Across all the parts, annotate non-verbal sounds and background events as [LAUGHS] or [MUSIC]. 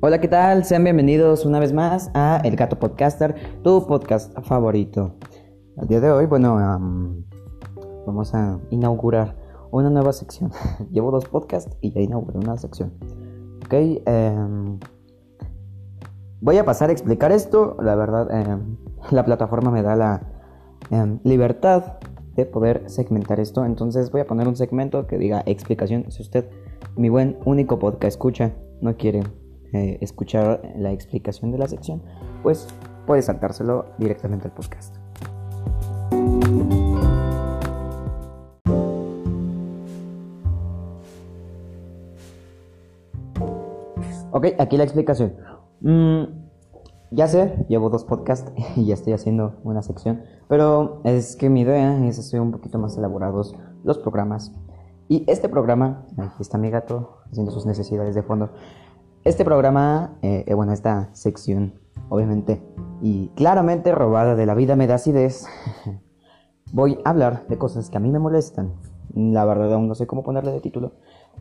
Hola, ¿qué tal? Sean bienvenidos una vez más a El Gato Podcaster, tu podcast favorito. El día de hoy, bueno, vamos a inaugurar una nueva sección. [LAUGHS] Llevo dos podcasts y ya inauguré una sección. Ok, em, voy a pasar a explicar esto. La verdad, em, la plataforma me da la em, libertad de poder segmentar esto. Entonces voy a poner un segmento que diga explicación. Si usted, mi buen único podcast escucha, no quiere eh, escuchar la explicación de la sección, pues puede saltárselo directamente al podcast. Ok, aquí la explicación. Mm, ya sé, llevo dos podcasts [LAUGHS] y ya estoy haciendo una sección, pero es que mi idea es hacer un poquito más elaborados los programas. Y este programa, aquí está mi gato haciendo sus necesidades de fondo. Este programa, eh, eh, bueno, esta sección, obviamente, y claramente robada de la vida me da acidez, [LAUGHS] voy a hablar de cosas que a mí me molestan. La verdad aún no sé cómo ponerle de título,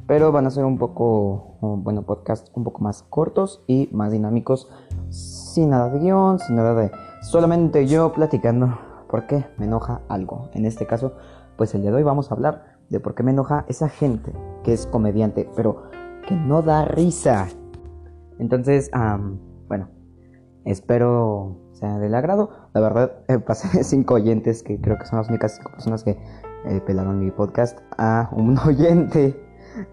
pero van a ser un poco, bueno, podcast un poco más cortos y más dinámicos, sin nada de guion, sin nada de... Solamente yo platicando por qué me enoja algo. En este caso, pues el día de hoy vamos a hablar de por qué me enoja esa gente que es comediante, pero que no da risa. Entonces, bueno, espero sea del agrado. La verdad, eh, pasé [LAUGHS] cinco oyentes, que creo que son las únicas cinco personas que eh, pelaron mi podcast, a un [LAUGHS] oyente.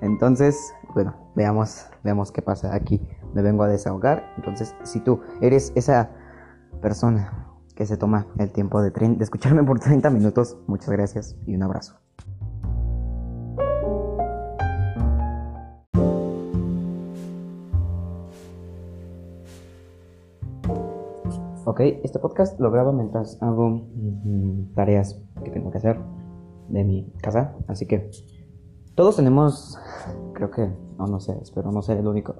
Entonces, bueno, veamos, veamos qué pasa aquí. Me vengo a desahogar. Entonces, si tú eres esa persona que se toma el tiempo de, de escucharme por 30 minutos, muchas gracias y un abrazo. Ok, este podcast lo grabo mientras hago mm, tareas que tengo que hacer de mi casa, así que todos tenemos, creo que, no, no sé, espero no ser el único,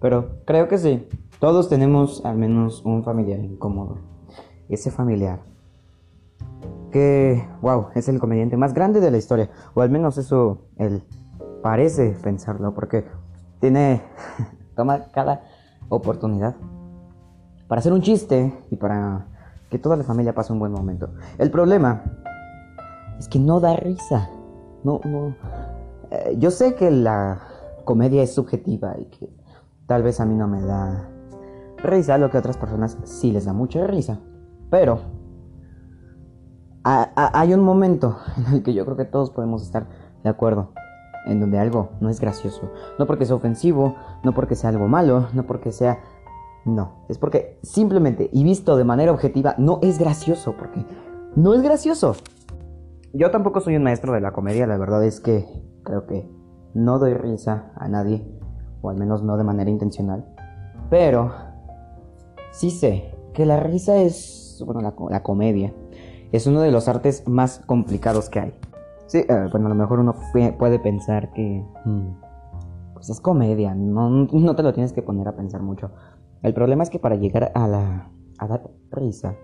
pero creo que sí, todos tenemos al menos un familiar incómodo. Ese familiar que, wow, es el comediante más grande de la historia, o al menos eso él parece pensarlo, porque tiene, [LAUGHS] toma cada oportunidad para hacer un chiste y para que toda la familia pase un buen momento. El problema es que no da risa. No, no. Eh, yo sé que la comedia es subjetiva y que tal vez a mí no me da risa, lo que a otras personas sí les da mucha risa. Pero hay un momento [LAUGHS] en el que yo creo que todos podemos estar de acuerdo. En donde algo no es gracioso. No porque sea ofensivo, no porque sea algo malo, no porque sea no, es porque simplemente y visto de manera objetiva no es gracioso, porque no es gracioso. Yo tampoco soy un maestro de la comedia, la verdad es que creo que no doy risa a nadie, o al menos no de manera intencional. Pero sí sé que la risa es, bueno, la, comedia es uno de los artes más complicados que hay. Sí, eh, bueno, a lo mejor uno puede pensar que... Mm, pues es comedia, no, no te lo tienes que poner a pensar mucho. El problema es que para llegar a la dar risa,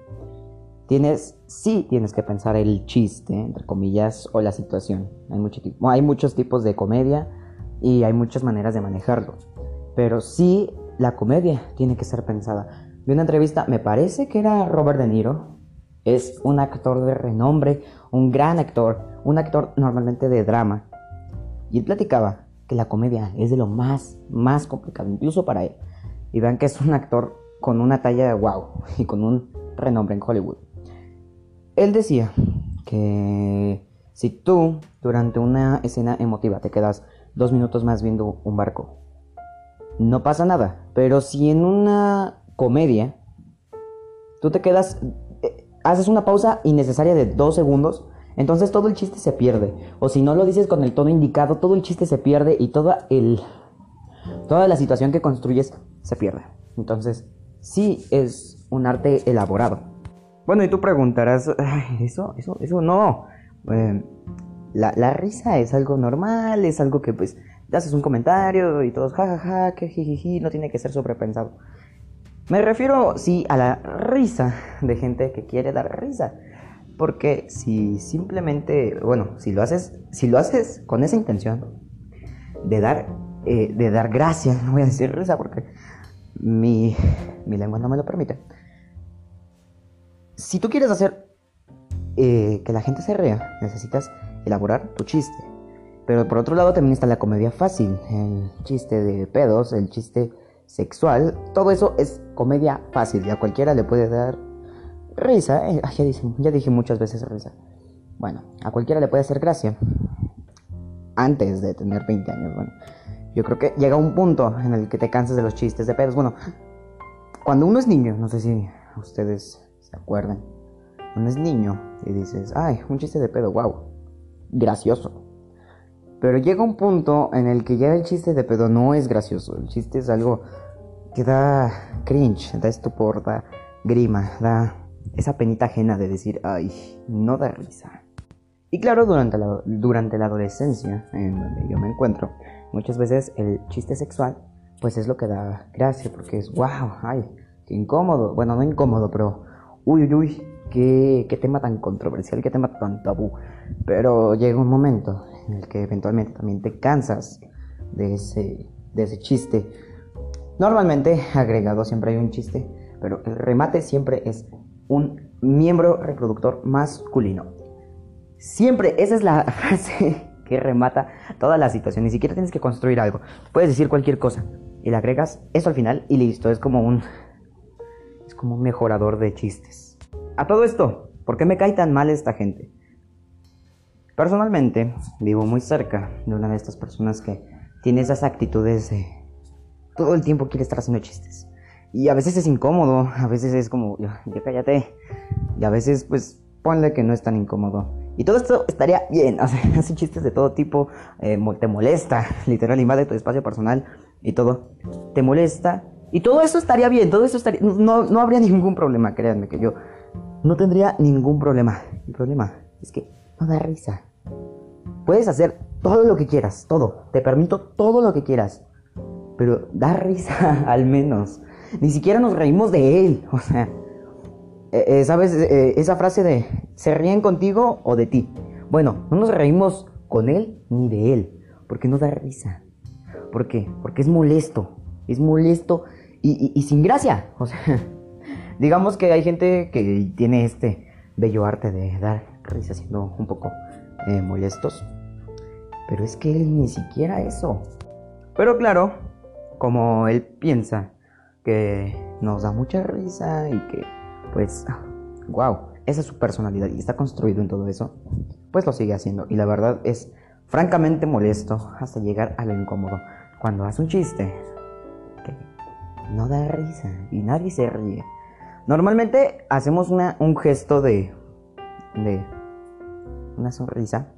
tienes, sí tienes que pensar el chiste, entre comillas, o la situación. Hay, mucho hay muchos tipos de comedia y hay muchas maneras de manejarlo. Pero sí, la comedia tiene que ser pensada. Vi una entrevista, me parece que era Robert De Niro. Es un actor de renombre, un gran actor, un actor normalmente de drama. Y él platicaba que la comedia es de lo más, más complicado, incluso para él y vean que es un actor con una talla de wow y con un renombre en Hollywood. Él decía que si tú durante una escena emotiva te quedas dos minutos más viendo un barco, no pasa nada. Pero si en una comedia tú te quedas, eh, haces una pausa innecesaria de dos segundos, entonces todo el chiste se pierde. O si no lo dices con el tono indicado, todo el chiste se pierde y toda el, toda la situación que construyes se pierde. Entonces, sí es un arte elaborado. Bueno, y tú preguntarás, eso, eso, eso no. Eh, la, risa es algo normal, es algo que pues haces un comentario y todos jajaja, que jijiji, no tiene que ser sobrepensado. Me refiero, sí, a la risa de gente que quiere dar risa. Porque si simplemente, bueno, si lo haces, si lo haces con esa intención de dar, eh, de dar gracias, [LAUGHS] no voy a decir risa porque mi, mi lengua no me lo permite. Si tú quieres hacer eh, que la gente se ría, necesitas elaborar tu chiste. Pero por otro lado también está la comedia fácil, el chiste de pedos, el chiste sexual, todo eso es comedia fácil y a cualquiera le puede dar risa. Eh, ya, dije, ya dije muchas veces risa. Bueno, a cualquiera le puede hacer gracia. Antes de tener 20 años, bueno. Yo creo que llega un punto en el que te cansas de los chistes de pedos. Bueno, cuando uno es niño, no sé si ustedes se acuerdan. Uno es niño y dices, ay, un chiste de pedo, wow, gracioso. Pero llega un punto en el que ya el chiste de pedo no es gracioso. El chiste es algo que da cringe, da estupor, da grima, da esa penita ajena de decir, ay, no da risa. Y claro, durante la, durante la adolescencia, en donde yo me encuentro, Muchas veces el chiste sexual, pues es lo que da gracia, porque es, wow, ay, qué incómodo. Bueno, no incómodo, pero, uy, uy, uy, qué, qué tema tan controversial, qué tema tan tabú. Pero llega un momento en el que eventualmente también te cansas de ese, de ese chiste. Normalmente agregado siempre hay un chiste, pero el remate siempre es un miembro reproductor masculino. Siempre, esa es la [LAUGHS] frase que remata toda la situación. Ni siquiera tienes que construir algo. Puedes decir cualquier cosa y le agregas eso al final y listo. Es como un. Es como un mejorador de chistes. A todo esto, ¿por qué me cae tan mal esta gente? Personalmente, vivo muy cerca de una de estas personas que tiene esas actitudes de. Todo el tiempo quiere estar haciendo chistes. Y a veces es incómodo, a veces es como, ya, ya cállate. Y a veces, pues, ponle que no es tan incómodo. Y todo esto estaría bien, [LAUGHS] o hace chistes de todo tipo, eh, te molesta, literal, invade tu espacio personal y todo, te molesta. Y todo eso estaría bien, todo eso estaría, no, no habría [LAUGHS] ningún problema, créanme que yo no tendría ningún problema. El problema es que no da risa. Puedes hacer todo lo que quieras, todo, te permito todo lo que quieras, pero da risa [LAUGHS] al menos. Ni siquiera nos reímos de él, o sea, eh, eh, ¿sabes? Eh, esa frase de ¿se ríen contigo o de ti? Bueno, no nos reímos con él ni de él, porque no da risa. ¿Por qué? Porque es molesto. Es molesto y, sin gracia. O sea, [LAUGHS] digamos que hay gente que tiene este bello arte de dar risa siendo un poco molestos. Pero es que él ni siquiera eso. Pero claro, como él piensa que nos da mucha risa y que pues, [LAUGHS] wow, esa es su personalidad y está construido en todo eso, pues lo sigue haciendo. Y la verdad es francamente molesto hasta llegar a lo incómodo. Cuando hace un chiste que no da risa y nadie se ríe. Normalmente hacemos un gesto de, de una sonrisa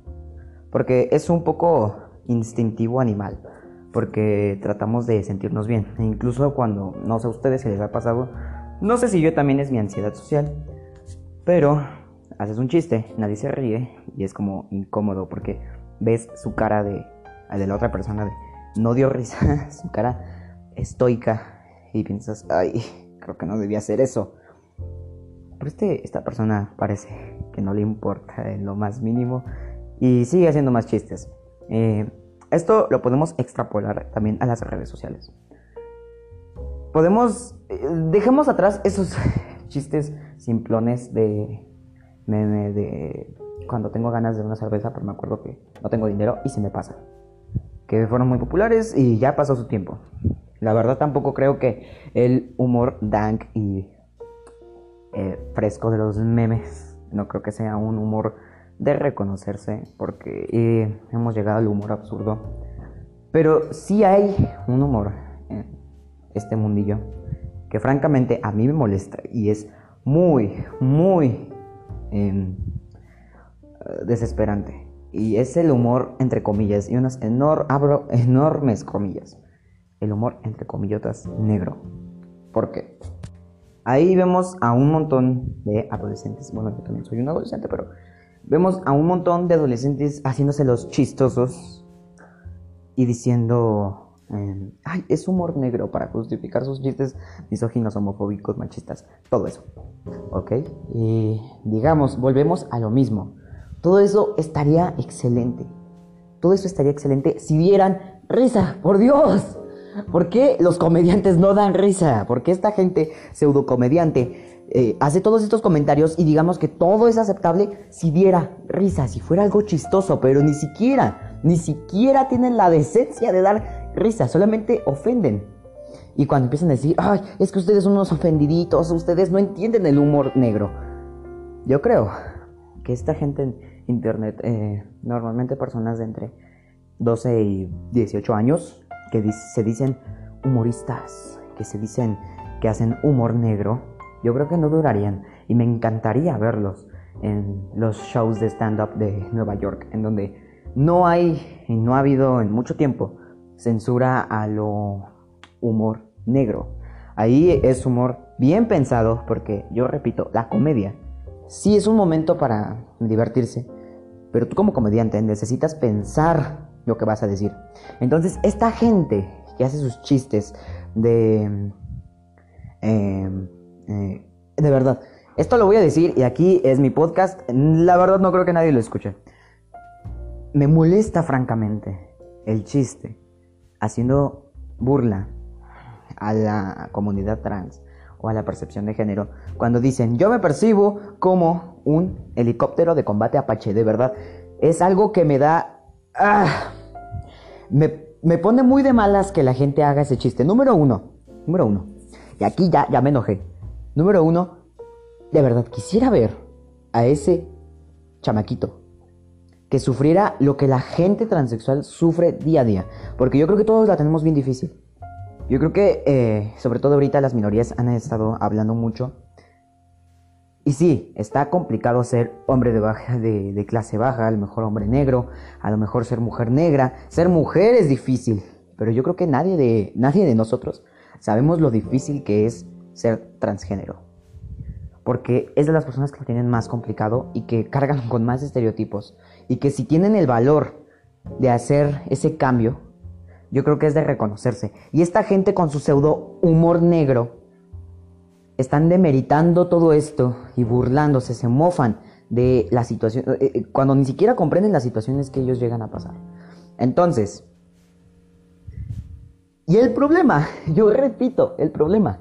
porque es un poco instintivo animal porque tratamos de sentirnos bien. E incluso cuando, no sé a ustedes si les ha pasado, no sé si yo también es mi ansiedad social, pero haces un chiste, nadie se ríe y es como incómodo porque ves su cara de, de la otra persona de no dio risa, [LAUGHS] su cara estoica y piensas, ay, creo que no debía hacer eso. Pero este, esta persona parece que no le importa en lo más mínimo y sigue haciendo más chistes. Eh, esto lo podemos extrapolar también a las redes sociales podemos, eh, dejemos atrás esos [LAUGHS] chistes simplones de meme de cuando tengo ganas de una cerveza, pero me acuerdo que no tengo dinero y se me pasa. Que fueron muy populares y ya pasó su tiempo. La verdad tampoco creo que el humor dank y eh, fresco de los memes, no creo que sea un humor de reconocerse, porque eh, hemos llegado al humor absurdo. Pero sí hay un humor este mundillo, que francamente a mí me molesta y es muy, muy em, desesperante. Y es el humor entre comillas y unas abro enormes comillas. El humor entre comillotas negro. porque Ahí vemos a un montón de adolescentes. Bueno, yo también soy un adolescente, pero vemos a un montón de adolescentes haciéndose los chistosos y diciendo ay, es humor negro para justificar sus chistes misóginos, homofóbicos, machistas, todo eso. ¿Ok? Y digamos, volvemos a lo mismo. Todo eso estaría excelente. Todo eso estaría excelente si vieran risa, por Dios. ¿Por qué los comediantes no dan risa? ¿Por qué esta gente pseudocomediante eh, hace todos estos comentarios y digamos que todo es aceptable si diera risa, si fuera algo chistoso, pero ni siquiera, ni siquiera tienen la decencia de dar risa, solamente ofenden. Y cuando empiezan a decir, ay, es que ustedes son unos ofendiditos, ustedes no entienden el humor negro. Yo creo que esta gente en internet, eh, normalmente personas de entre 12 y 18 años, que se dicen humoristas, que se dicen que hacen humor negro, yo creo que no durarían. Y me encantaría verlos en los shows de stand-up de Nueva York, en donde no hay y no ha habido en mucho tiempo censura a lo humor negro. Ahí es humor bien pensado porque yo repito, la comedia sí es un momento para divertirse, pero tú como comediante necesitas pensar lo que vas a decir. Entonces, esta gente que hace sus chistes de... Em, eh, de verdad, esto lo voy a decir y aquí es mi podcast, la verdad no creo que nadie lo escuche. Me molesta francamente el chiste haciendo burla a la comunidad trans o a la percepción de género cuando dicen yo me percibo como un helicóptero de combate Apache, de verdad. Es algo que me da... Ah, me, me, pone muy de malas que la gente haga ese chiste. Número uno, número uno. Y aquí ya, ya me enojé. Número uno, de verdad quisiera ver a ese chamaquito que sufriera lo que la gente transexual sufre día a día. Porque yo creo que todos la tenemos bien difícil. Yo creo que, eh, sobre todo ahorita, las minorías han estado hablando mucho. Y sí, está complicado ser hombre de, baja, de, clase baja, a lo mejor hombre negro, a lo mejor ser mujer negra. Ser mujer es difícil, pero yo creo que nadie de, nadie de nosotros sabemos lo difícil que es ser transgénero. Porque es de las personas que lo tienen más complicado y que cargan [LAUGHS] con más estereotipos. Y que si tienen el valor de hacer ese cambio, yo creo que es de reconocerse. Y esta gente con su pseudo humor negro están demeritando todo esto y burlándose, se mofan de la situación, eh, eh, cuando ni siquiera comprenden las situaciones que ellos llegan a pasar. Entonces, y el problema, [LAUGHS] yo repito, el problema,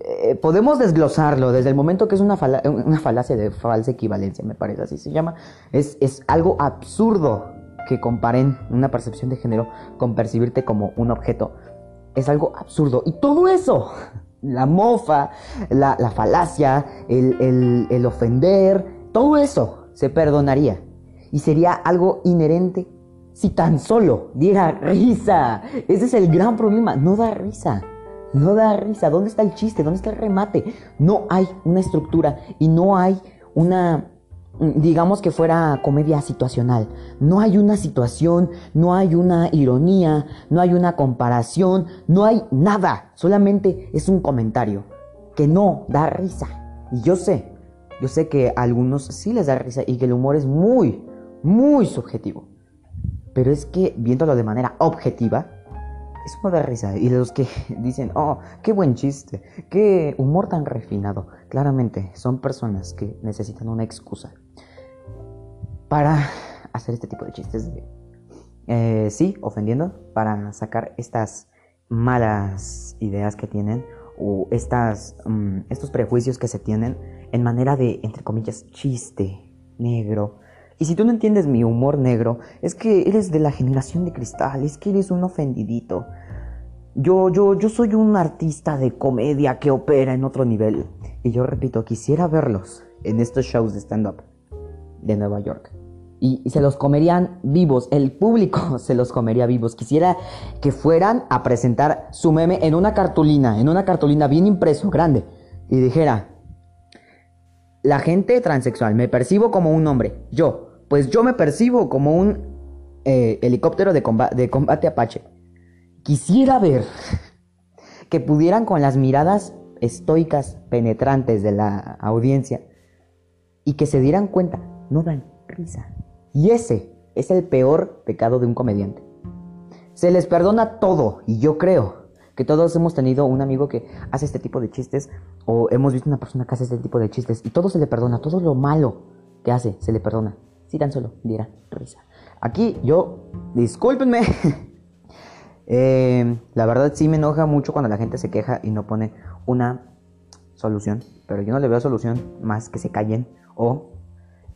eh, podemos desglosarlo desde el momento que es una, una, falacia de falsa equivalencia, me parece así se llama, es, es algo absurdo que comparen una percepción de género con percibirte como un objeto. Es algo absurdo. Y todo eso, [LAUGHS] la mofa, la, falacia, el, el ofender, todo eso se perdonaría. Y sería algo inherente si tan solo diera risa. Ese es el gran problema. No da risa. No da risa. ¿Dónde está el chiste? ¿Dónde está el remate? No hay una estructura y no hay una digamos que fuera comedia situacional. No hay una situación, no hay una ironía, no hay una comparación, no hay nada. Solamente es un comentario que no da risa. Y yo sé, yo sé que a algunos sí les da risa y que el humor es muy, muy subjetivo. Pero es que viéndolo de manera objetiva, eso no da risa. Y los que [LAUGHS] dicen, oh, qué buen chiste, qué humor tan refinado, claramente son personas que necesitan una excusa para hacer este tipo de chistes. Eh, sí, ofendiendo, para sacar estas malas ideas que tienen o estas, mm, estos prejuicios que se tienen en manera de, entre comillas, chiste negro. Y si tú no entiendes mi humor negro, es que eres de la generación de cristal, es que eres un ofendidito. Yo, yo, yo soy un artista de comedia que opera en otro nivel. Y yo repito, quisiera verlos en estos shows de stand-up de Nueva York. Y, se los comerían vivos, el público [LAUGHS] se los comería vivos. Quisiera que fueran a presentar su meme en una cartulina, en una cartulina bien impreso, grande. Y dijera, la gente transexual, me percibo como un hombre. Yo, pues yo me percibo como un eh, helicóptero de combate Apache. Quisiera ver [LAUGHS] que pudieran con las miradas estoicas, penetrantes de la audiencia, y que se dieran cuenta, no dan risa. Y ese es el peor pecado de un comediante. Se les perdona todo, y yo creo que todos hemos tenido un amigo que hace este tipo de chistes, o hemos visto una persona que hace este tipo de chistes, y todo se le perdona, todo lo malo que hace se le perdona. Si tan solo diera risa. Aquí yo, discúlpenme, [LAUGHS] Eh, la verdad sí me enoja mucho cuando la gente se queja y no pone una solución, pero yo no le veo solución más que se callen o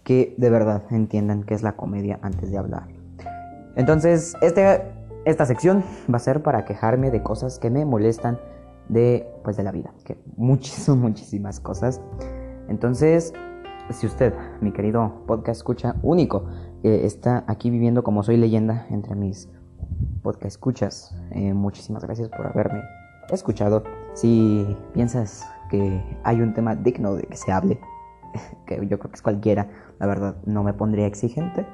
que de verdad entiendan qué es la comedia antes de hablar. Entonces, este, esta sección va a ser para quejarme de cosas que me molestan de, pues, de la vida, que muchísimas, [LAUGHS] muchísimas cosas. Entonces, si usted, mi querido podcast escucha único, está aquí viviendo como soy leyenda entre mis podcast escuchas, eh, muchísimas gracias por haberme escuchado. Si piensas que hay un tema digno de que se hable, [LAUGHS] que yo creo que es cualquiera, la verdad no me pondría exigente.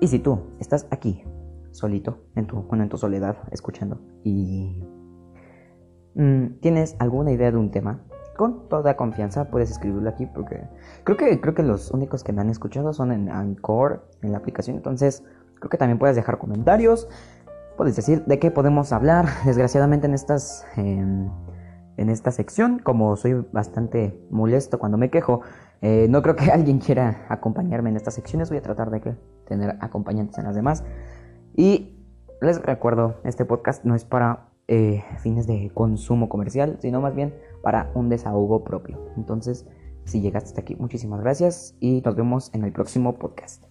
Y si tú estás aquí, solito, en tu, en tu soledad, escuchando, y mm, tienes alguna idea de un tema, con toda confianza puedes escribirlo aquí porque creo que, creo que los únicos que me han escuchado son en Anchor, en la aplicación, entonces creo que también puedes dejar comentarios, puedes decir de qué podemos hablar, [LAUGHS] desgraciadamente en estas... Em, en esta sección. Como soy bastante molesto cuando me quejo, eh, no creo que [LAUGHS] alguien quiera acompañarme en estas secciones. Voy a tratar de que tener acompañantes en las demás. Y les recuerdo, este podcast no es para eh, fines de consumo comercial, sino más bien para un desahogo propio. Entonces, si llegaste hasta aquí, muchísimas gracias y nos vemos en el próximo podcast.